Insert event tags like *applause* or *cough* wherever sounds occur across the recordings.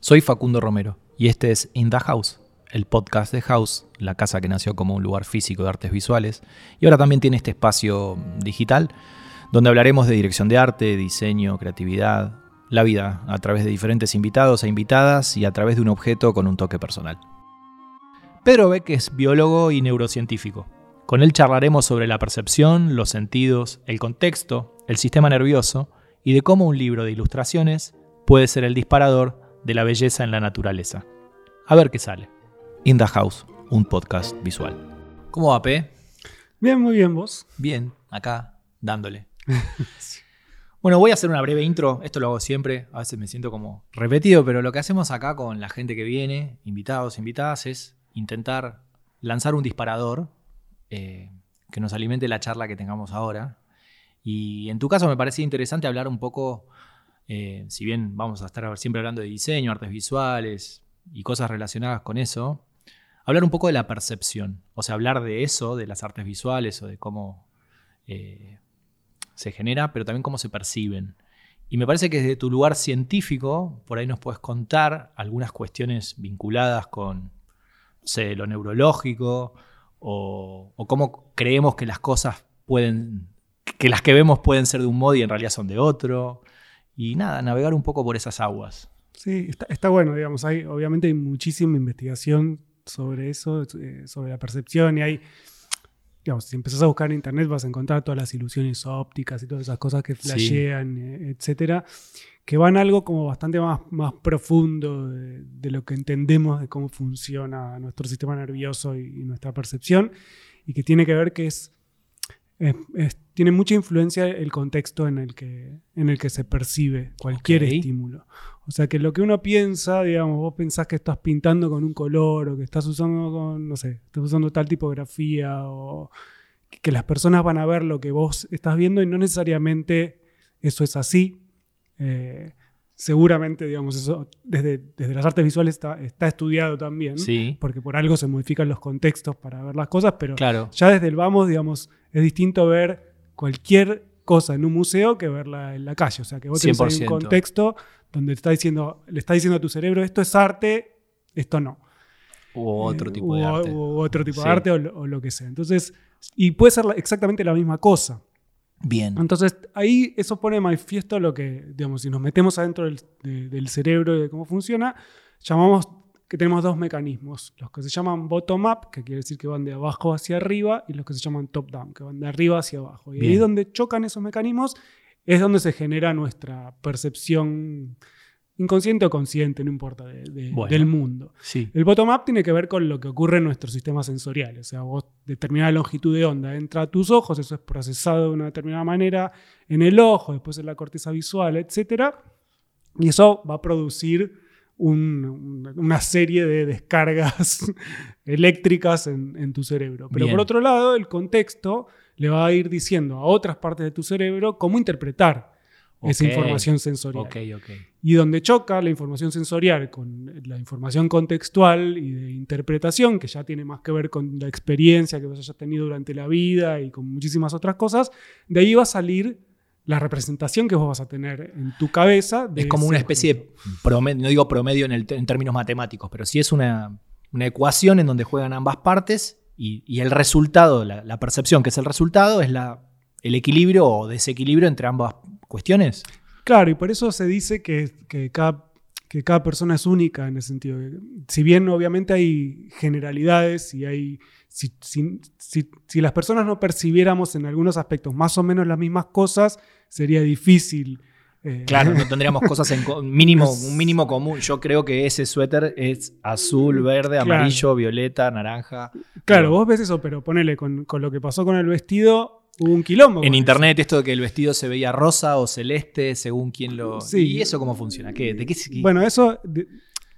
Soy Facundo Romero y este es In the House, el podcast de House, la casa que nació como un lugar físico de artes visuales y ahora también tiene este espacio digital donde hablaremos de dirección de arte, diseño, creatividad, la vida a través de diferentes invitados e invitadas y a través de un objeto con un toque personal. Pedro Beck es biólogo y neurocientífico. Con él charlaremos sobre la percepción, los sentidos, el contexto, el sistema nervioso y de cómo un libro de ilustraciones puede ser el disparador de la belleza en la naturaleza. A ver qué sale. In the House, un podcast visual. ¿Cómo va, P? Bien, muy bien, vos. Bien, acá, dándole. *laughs* Bueno, voy a hacer una breve intro. Esto lo hago siempre. A veces me siento como repetido, pero lo que hacemos acá con la gente que viene, invitados, invitadas, es intentar lanzar un disparador eh, que nos alimente la charla que tengamos ahora. Y en tu caso me parecía interesante hablar un poco, eh, si bien vamos a estar siempre hablando de diseño, artes visuales y cosas relacionadas con eso, hablar un poco de la percepción. O sea, hablar de eso, de las artes visuales o de cómo eh, se genera, pero también cómo se perciben. Y me parece que desde tu lugar científico, por ahí nos puedes contar algunas cuestiones vinculadas con, lo neurológico o, o cómo creemos que las cosas pueden, que las que vemos pueden ser de un modo y en realidad son de otro. Y nada, navegar un poco por esas aguas. Sí, está, está bueno, digamos. Hay, obviamente hay muchísima investigación sobre eso, eh, sobre la percepción y hay digamos, si empezás a buscar en internet vas a encontrar todas las ilusiones ópticas y todas esas cosas que flashean, eh, etcétera, que van a algo como bastante más, más profundo de, de, lo que entendemos de cómo funciona nuestro sistema nervioso y, y nuestra percepción, y que tiene que ver que es, es, es, tiene mucha influencia el contexto en el que, en el que se percibe cualquier estímulo. O sea que lo que uno piensa, digamos, vos pensás que estás pintando con un color o que estás usando con, no sé, estás usando tal tipografía o que las personas van a ver lo que vos estás viendo y no necesariamente eso es así. Eh, seguramente, digamos, eso desde, desde las artes visuales está, está estudiado también, Sí, porque por algo se modifican los contextos para ver las cosas, pero claro. ya desde el vamos, digamos, es distinto ver cualquier cosa en un museo que verla en la calle. O sea, que vos tenés ahí 100%. un contexto donde te está diciendo, le está diciendo a tu cerebro, esto es arte, esto no. U otro Eh, tipo de arte. u otro tipo Sí. de arte o lo, o lo que sea. Entonces, y puede ser exactamente la misma cosa. Bien. Entonces, ahí eso pone manifiesto lo que, digamos, si nos metemos adentro del, de- del cerebro y de cómo funciona, llamamos que tenemos dos mecanismos, los que se llaman bottom-up, que quiere decir que van de abajo hacia arriba, y los que se llaman top-down, que van de arriba hacia abajo. Y ahí Bien. donde chocan esos mecanismos es donde se genera nuestra percepción inconsciente o consciente, no importa, de- de- Bueno. del mundo. Sí. El bottom-up tiene que ver con lo que ocurre en nuestro sistema sensorial. O sea, vos determinada longitud de onda entra a tus ojos, eso es procesado de una determinada manera en el ojo, después en la corteza visual, etc. Y eso va a producir un- un- una serie de descargas *laughs* eléctricas en, en tu cerebro. Pero Bien. por otro lado, el contexto le va a ir diciendo a otras partes de tu cerebro cómo interpretar esa información sensorial. Y donde choca la información sensorial con la información contextual y de interpretación, que ya tiene más que ver con la experiencia que vos hayas tenido durante la vida y con muchísimas otras cosas, de ahí va a salir la representación que vos vas a tener en tu cabeza. de Es como una especie de promedio, no digo promedio en, el- en términos matemáticos, pero sí es una, una ecuación en donde juegan ambas partes y, y el resultado, la, la percepción que es el resultado, es la, el equilibrio o desequilibrio entre ambas cuestiones. Claro, y por eso se dice que, que cada, que cada persona es única en ese sentido. Si bien obviamente hay generalidades y hay... Si, si- si- si las personas no percibiéramos en algunos aspectos más o menos las mismas cosas, sería difícil. eh, Claro, no *laughs* tendríamos cosas en mínimo, un mínimo común. Yo creo que ese suéter es azul, verde, Claro. amarillo, violeta, naranja. Claro, vos ves eso, pero ponele, con, con lo que pasó con el vestido, hubo un quilombo. En internet esto de que el vestido se veía rosa o celeste según quién lo... Sí. ¿Y eso cómo funciona? ¿Qué, ¿De qué. Bueno, eso de-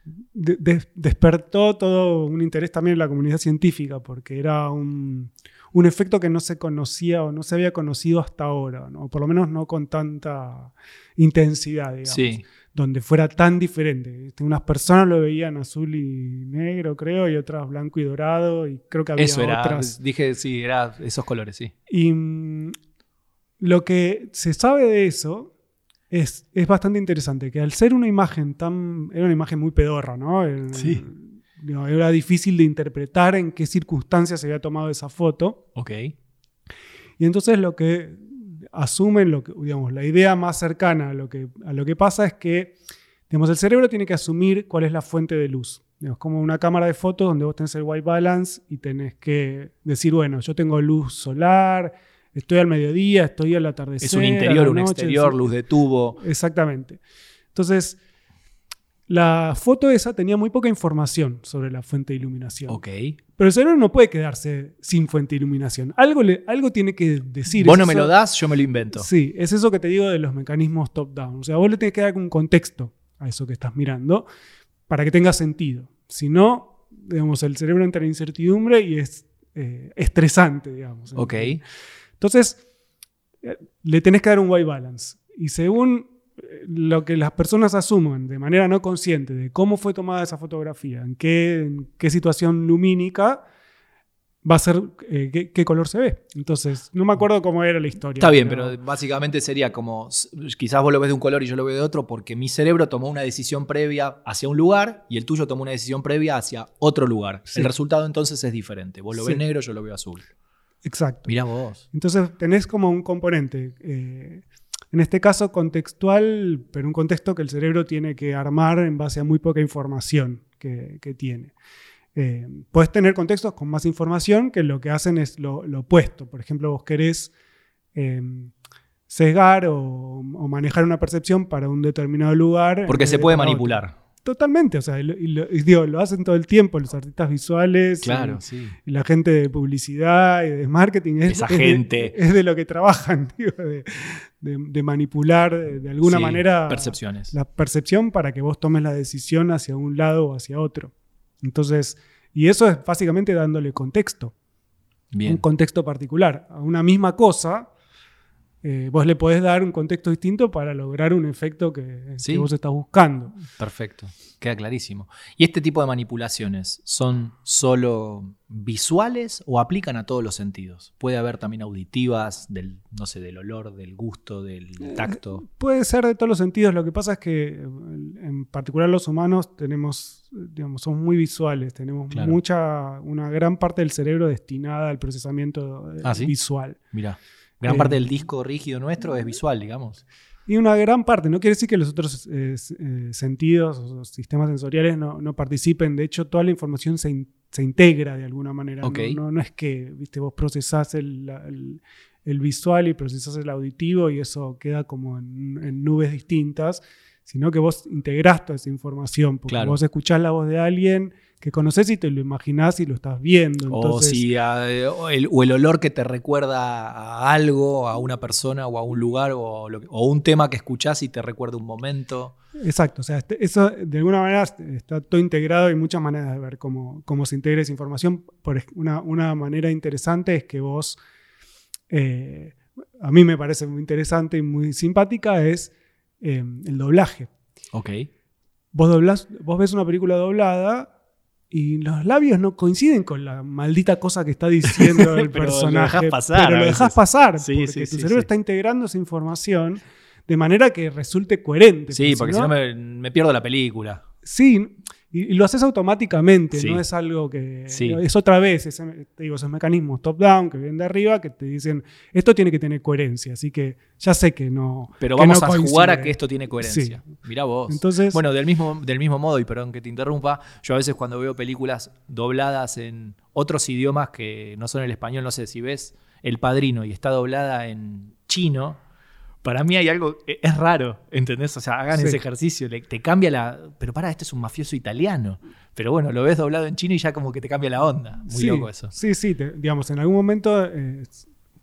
de- de- despertó todo un interés también en la comunidad científica, porque era un, un efecto que no se conocía o no se había conocido hasta ahora, ¿no? por lo menos no con tanta intensidad, digamos. Sí. donde fuera tan diferente. Este, Unas personas lo veían azul y negro, creo, y otras blanco y dorado, y creo que había Eso era, otras. dije, sí, era esos colores, sí. Y mm, lo que se sabe de eso es, es bastante interesante, que al ser una imagen tan... Era una imagen muy pedorra, ¿no? El- Sí. era difícil de interpretar en qué circunstancias se había tomado esa foto. Ok. Y entonces lo que asumen, lo que, digamos, la idea más cercana a lo, que, a lo que pasa es que digamos, el cerebro tiene que asumir cuál es la fuente de luz. Digamos, como una cámara de fotos donde vos tenés el white balance y tenés que decir, bueno, yo tengo luz solar, estoy al mediodía, estoy al atardecer. Es un interior, un exterior, luz de tubo. Exactamente. Entonces, la foto esa tenía muy poca información sobre la fuente de iluminación. Ok. Pero el cerebro no puede quedarse sin fuente de iluminación. Algo, le- algo tiene que decir. Vos Es no me eso- lo das, yo me lo invento. Sí, es eso que te digo de los mecanismos top-down. O sea, vos le tenés que dar un contexto a eso que estás mirando para que tenga sentido. Si no, digamos, el cerebro entra en incertidumbre y es eh, estresante, digamos. Ok. Entonces, eh, le tenés que dar un white balance. Y según eh, lo que las personas asumen de manera no consciente de cómo fue tomada esa fotografía, en qué, en qué situación lumínica, va a ser eh, qué, qué color se ve. Entonces, no me acuerdo cómo era la historia. Está bien, pero básicamente sería como, quizás vos lo ves de un color y yo lo veo de otro, porque mi cerebro tomó una decisión previa hacia un lugar y el tuyo tomó una decisión previa hacia otro lugar. Sí. El resultado entonces es diferente. Vos lo Sí. ves negro, yo lo veo azul. Exacto. Mirá vos. Entonces tenés como un componente, eh, en este caso contextual, pero un contexto que el cerebro tiene que armar en base a muy poca información que, que tiene. Eh, puedes tener contextos con más información que lo que hacen es lo, lo opuesto. Por ejemplo, vos querés eh, sesgar o, o manejar una percepción para un determinado lugar. Porque se de puede otro. Totalmente, o sea, y lo, y lo- y digo, lo hacen todo el tiempo los artistas visuales. y- Claro, sí. y la gente de publicidad y de marketing es, Esa es de- gente. es de lo que trabajan, *laughs* digo, de, de- de manipular de, alguna Sí, manera Percepciones. la percepción para que vos tomes la decisión hacia un lado o hacia otro. Entonces, y eso es básicamente dándole contexto, un Bien. contexto particular. A una misma cosa, eh, vos le podés dar un contexto distinto para lograr un efecto que, Sí. que vos estás buscando. Perfecto. Queda clarísimo. ¿Y este tipo de manipulaciones son solo visuales o aplican a todos los sentidos? Puede haber también auditivas, del, no sé, del olor, del gusto, del tacto. Puede ser de todos los sentidos. Lo que pasa es que, eh, en particular los humanos, tenemos, eh, digamos, somos muy visuales. Tenemos Claro. mucha, una gran parte del cerebro destinada al procesamiento eh, Ah, ¿sí? visual. Mirá. Gran Eh, parte del disco rígido nuestro es visual, digamos. Y una gran parte, no quiere decir que los otros eh, eh, sentidos o sistemas sensoriales no, no participen. De hecho, toda la información se, in- se integra de alguna manera. Ok. No, no- no es que viste, vos procesás el, el- el visual y procesás el auditivo y eso queda como en, en nubes distintas, sino que vos integrás toda esa información. Porque Claro. vos escuchás la voz de alguien que conoces y te lo imaginás y lo estás viendo. o, si, ah, o el, o el olor que te recuerda a algo, a una persona o a un lugar, o, lo o un tema que escuchás y te recuerda un momento. Exacto, o sea, este- eso de alguna manera está todo integrado y hay muchas maneras de ver cómo, cómo se integra esa información. Por una, una manera interesante es que vos, eh, a mí me parece muy interesante y muy simpática, es eh, el doblaje. Ok. Vos, doblás- vos ves una película doblada y los labios no coinciden con la maldita cosa que está diciendo *laughs* el Pero lo personaje. dejás pasar pero lo dejas pasar Sí, porque sí, tu sí, cerebro está integrando esa información de manera que resulte coherente. Sí, porque si no me, me pierdo la película. Sí, y, y lo haces automáticamente, Sí. no es algo que... Sí. Es otra vez, ese- te digo, esos mecanismos top-down que vienen de arriba que te dicen, esto tiene que tener coherencia, así que ya sé que no... Pero que vamos no a coincide. jugar a que esto tiene coherencia. Mirá vos. Entonces- bueno, del mismo, del mismo modo, y perdón que te interrumpa, yo a veces cuando veo películas dobladas en otros idiomas que no son el español, no sé, si ves El Padrino y está doblada en chino, para mí hay algo, e- es raro, ¿entendés? O sea, hagan Sí. ese ejercicio, le- te cambia la... Pero para, este es un mafioso italiano. Pero bueno, lo ves doblado en chino y ya como que te cambia la onda. Muy sí, loco eso. Sí, sí, te- digamos, en algún momento, eh,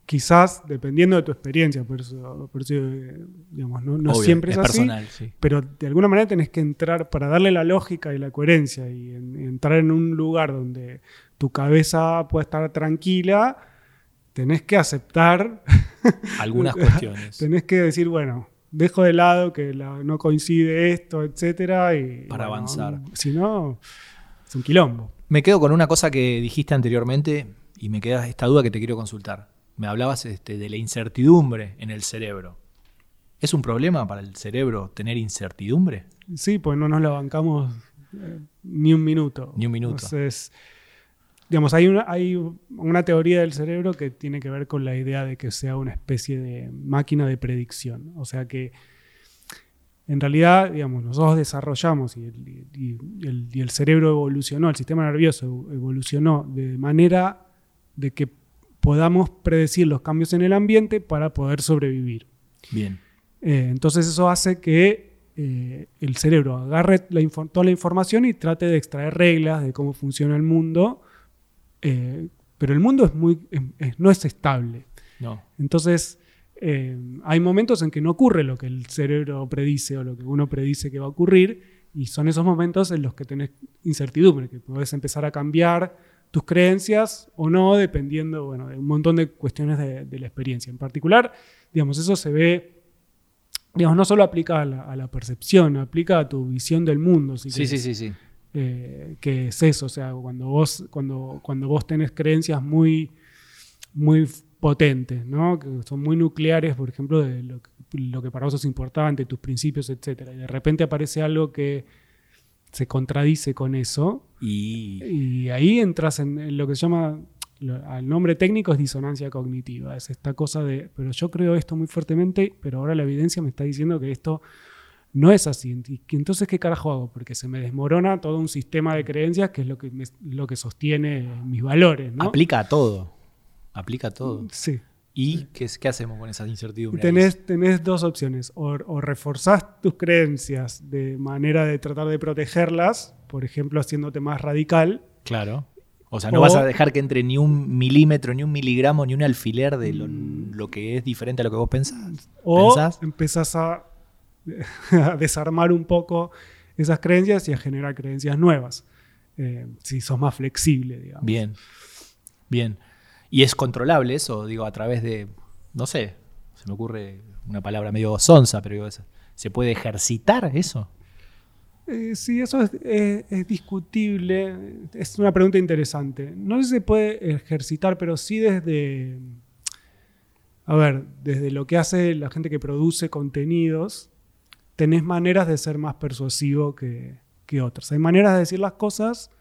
quizás, dependiendo de tu experiencia, por eso, por eso, eh, digamos, no, no Obvio, siempre es, así, personal, sí. pero de alguna manera tenés que entrar, para darle la lógica y la coherencia y en- entrar en un lugar donde tu cabeza pueda estar tranquila, tenés que aceptar, *laughs* Algunas cuestiones. tenés que decir, bueno, dejo de lado que la- no coincide esto, etcétera, y Para bueno, avanzar. Si no, es un quilombo. Me quedo con una cosa que dijiste anteriormente y me queda esta duda que te quiero consultar. Me hablabas este, de la incertidumbre en el cerebro. ¿Es un problema para el cerebro tener incertidumbre? Sí, pues no nos la bancamos eh, ni un minuto. Ni un minuto. Entonces, digamos, hay una, hay una teoría del cerebro que tiene que ver con la idea de que sea una especie de máquina de predicción. O sea que en realidad, digamos, nosotros desarrollamos y el, y el- y el cerebro evolucionó, el sistema nervioso evolucionó de manera de que podamos predecir los cambios en el ambiente para poder sobrevivir. Bien. Eh, entonces eso hace que eh, el cerebro agarre la toda la información y trate de extraer reglas de cómo funciona el mundo, eh, pero el mundo es muy, es- no es estable. No. Entonces eh, hay momentos en que no ocurre lo que el cerebro predice o lo que uno predice que va a ocurrir y son esos momentos en los que tenés incertidumbre, que podés empezar a cambiar tus creencias o no, dependiendo bueno, de un montón de cuestiones de, de la experiencia. En particular, digamos, eso se ve, digamos, no solo aplica a la, a la percepción, aplica a tu visión del mundo. si Sí, sí, sí, sí. Eh, que es eso, o sea, cuando vos, cuando, cuando vos tenés creencias muy, muy potentes, ¿no? que son muy nucleares, por ejemplo, de lo que, lo que para vos es importante, tus principios, etc. Y de repente aparece algo que se contradice con eso, Y. y ahí entras en, en lo que se llama, al nombre técnico es disonancia cognitiva, es esta cosa de, pero yo creo esto muy fuertemente, pero ahora la evidencia me está diciendo que esto no es así. Entonces, ¿qué carajo hago? Porque se me desmorona todo un sistema de creencias que es lo que, me- lo que sostiene mis valores, ¿no? Aplica a todo. Aplica a todo. Sí. ¿Y qué, es- qué hacemos con esa incertidumbre? Tenés, tenés dos opciones. O, o reforzás tus creencias de manera de tratar de protegerlas, por ejemplo, haciéndote más radical, Claro. O sea, no O- vas a dejar que entre ni un milímetro, ni un miligramo, ni un alfiler de lo, lo que es diferente a lo que vos pensás. O ¿Pensás? empezás a, *laughs* a desarmar un poco esas creencias y a generar creencias nuevas. Eh, si sos más flexible, digamos. Bien. Bien. Y es controlable eso, digo, a través de. No sé, se me ocurre una palabra medio sonsa, pero digo, ¿se puede ejercitar eso? Eh, sí, eso es, es- es discutible. Es una pregunta interesante. No sé si se puede ejercitar, pero sí desde. A ver, desde lo que hace la gente que produce contenidos, tenés maneras de ser más persuasivo que, que otras. Hay maneras de decir las cosas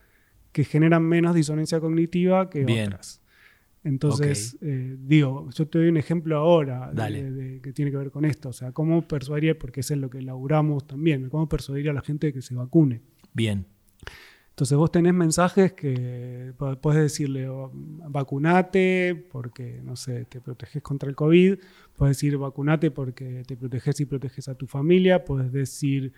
que generan menos disonancia cognitiva que Bien. otras. Entonces, eh, digo, yo te doy un ejemplo ahora de- que tiene que ver con esto. O sea, cómo persuadir, porque es en lo que laburamos también, cómo persuadir a la gente de que se vacune. Bien. Entonces vos tenés mensajes que podés decirle o, vacunate porque, no sé, te proteges contra el COVID, podés decir vacunate porque te proteges y proteges a tu familia, podés decir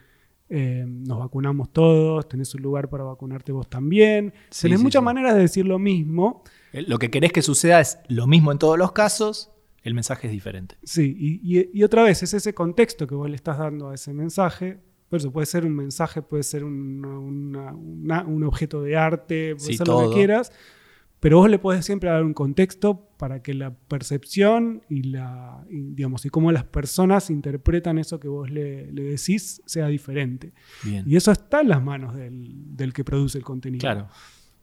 eh, nos vacunamos todos, tenés un lugar para vacunarte vos también. Sí, tenés sí, muchas sí. maneras de decir lo mismo, Eh, Lo que querés que suceda es lo mismo en todos los casos, el mensaje es diferente. Sí, y, y- y otra vez es ese contexto que vos le estás dando a ese mensaje. Por eso puede ser un mensaje, puede ser un, una- una- un objeto de arte, puede Sí, ser lo todo. que quieras, pero vos le podés siempre dar un contexto para que la percepción y la y, digamos y cómo las personas interpretan eso que vos le, le decís sea diferente. Bien. Y eso está en las manos del, del que produce el contenido. Claro.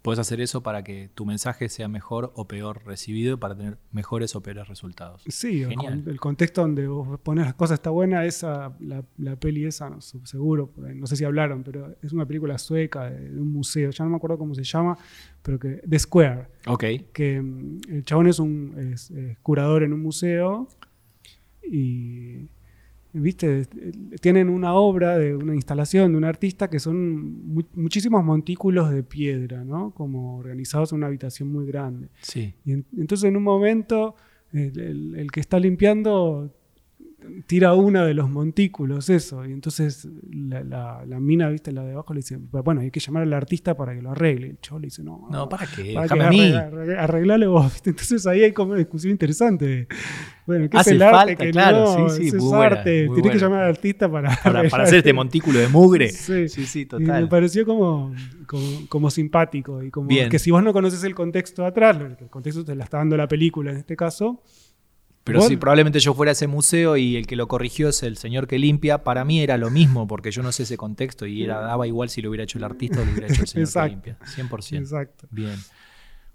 Puedes hacer eso para que tu mensaje sea mejor o peor recibido para tener mejores o peores resultados. Sí, Genial. el contexto donde vos pones las cosas está buena, esa, la, la peli esa, no, seguro, no sé si hablaron, pero es una película sueca de, de un museo, ya no me acuerdo cómo se llama, pero que The Square, Ok. que mm, el chabón es un es, es curador en un museo y viste tienen una obra de una instalación de un artista que son mu- muchísimos montículos de piedra, ¿no? Como organizados en una habitación muy grande. Sí. Y en- entonces en un momento el, el- el que está limpiando tira una de los montículos, eso. Y entonces la, la- la mina, viste, la de abajo le dice, bueno, hay que llamar al artista para que lo arregle. El chavo le dice, no, No, ¿para qué? para que a mí. arregla- arregla- arreglale vos. ¿viste? Entonces ahí hay como una discusión interesante. Bueno, ¿qué Hace es el arte? falta, que claro, no? sí, sí, es buena, arte. Tenés que buena. llamar al artista para, Para, para hacer este montículo de mugre. Sí. Sí, sí, Y me total. pareció como, como, como simpático y como Bien. que si vos no conoces el contexto atrás, el contexto te la está dando la película en este caso, Pero Vos- si probablemente yo fuera a ese museo y el que lo corrigió es el señor que limpia, para mí era lo mismo, porque yo no sé ese contexto y era, daba igual si lo hubiera hecho el artista o lo hubiera hecho el señor Exacto. que limpia. 100%. exacto. Bien.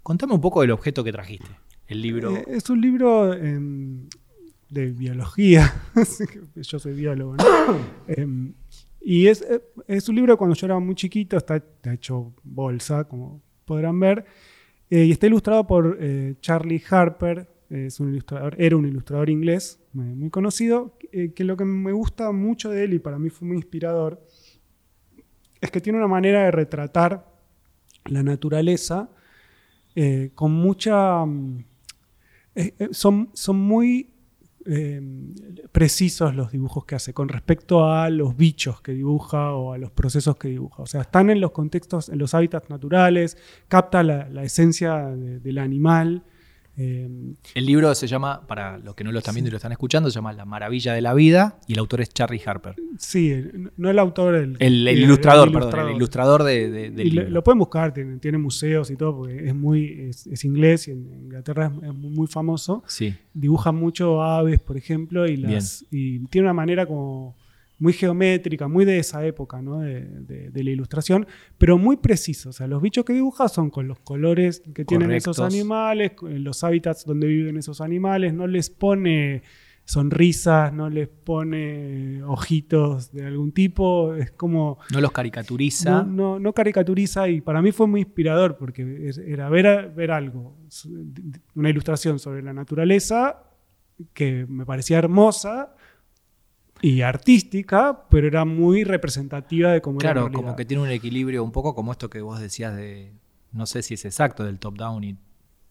Contame un poco del objeto que trajiste. El libro. Eh, es un libro de biología. *laughs* yo soy biólogo, ¿no? *coughs* Em, y es, eh, es, un libro cuando yo era muy chiquito, está, hecho bolsa, como podrán ver, eh, y está ilustrado por Charlie Harper, es un ilustrador, era un ilustrador inglés muy conocido, que lo que me gusta mucho de él y para mí fue muy inspirador, es que tiene una manera de retratar la naturaleza con mucha... Mm, son, son muy eh, precisos los dibujos que hace con respecto a los bichos que dibuja o a los procesos que dibuja. O sea, están en los contextos, en los hábitats naturales, capta la, esencia del animal Em, el libro se llama, para los que no lo están viendo y lo están escuchando, se llama La Maravilla de la Vida y el autor es Charlie Harper. Sí, no el autor, el, el, ilustrador, perdón, el ilustrador de, del libro. Lo pueden buscar, tiene, museos y todo, porque es muy es, inglés y en Inglaterra es, muy, famoso. Sí. Dibuja mucho aves, por ejemplo, y, las, y tiene una manera como muy geométrica, muy de esa época ¿no? de, la ilustración, pero muy preciso. O sea, los bichos que dibuja son con los colores que tienen esos animales, los hábitats donde viven esos animales, no les pone sonrisas, no les pone ojitos de algún tipo, es como... No los caricaturiza. No, no, caricaturiza y para mí fue muy inspirador porque era ver, ver algo, una ilustración sobre la naturaleza que me parecía hermosa y artística, pero era muy representativa de cómo claro, Claro, como que tiene un equilibrio un poco como esto que vos decías de, no sé si es exacto, del top-down y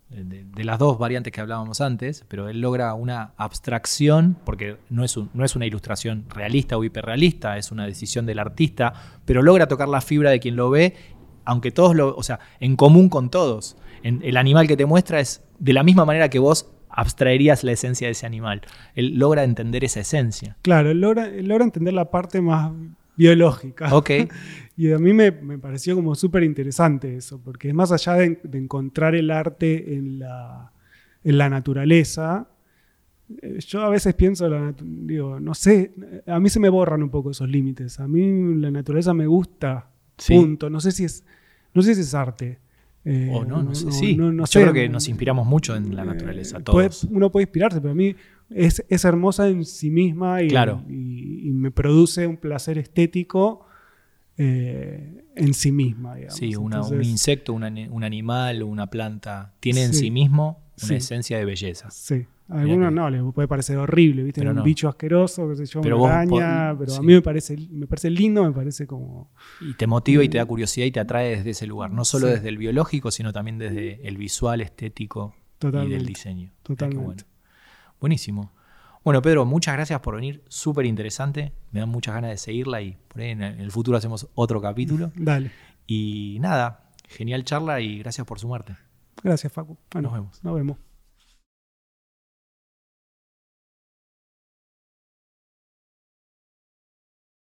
de, las dos variantes que hablábamos antes, pero él logra una abstracción, porque no es, no es una ilustración realista o hiperrealista, es una decisión del artista, pero logra tocar la fibra de quien lo ve, aunque todos lo, o sea, en común con todos. el animal que te muestra es de la misma manera que vos abstraerías la esencia de ese animal. Él logra entender esa esencia. Claro, él logra, logra entender la parte más biológica. Ok. *laughs* y a mí me, pareció como súper interesante eso, porque más allá de, encontrar el arte en la, en la naturaleza, eh, yo a veces pienso, digo, no sé, a mí se me borran un poco esos límites. A mí la naturaleza me gusta, punto. No sé si es, no sé si es arte. Eh, o no, no, sé. sí. Yo creo que nos inspiramos mucho en la naturaleza, eh, todos. uno puede inspirarse, pero a mí es, hermosa en sí misma y, y, me produce un placer estético eh, en sí misma. Sí, un insecto, un, animal, una planta, tiene en sí mismo una esencia de belleza. Sí. A algunos no, les puede parecer horrible, ¿viste? un bicho asqueroso, qué sé yo, pero una araña, pero a mí me parece, me parece lindo, me parece como... Y te motiva y te da curiosidad y te atrae desde ese lugar, no solo desde el biológico, sino también desde el visual, estético y del diseño. Totalmente. Buenísimo. Bueno, Pedro, muchas gracias por venir, súper interesante, me dan muchas ganas de seguirla y por ahí en el futuro hacemos otro capítulo. *laughs* Dale. Y nada, genial charla y gracias por sumarte. Gracias, Facu. nos vemos. Nos vemos.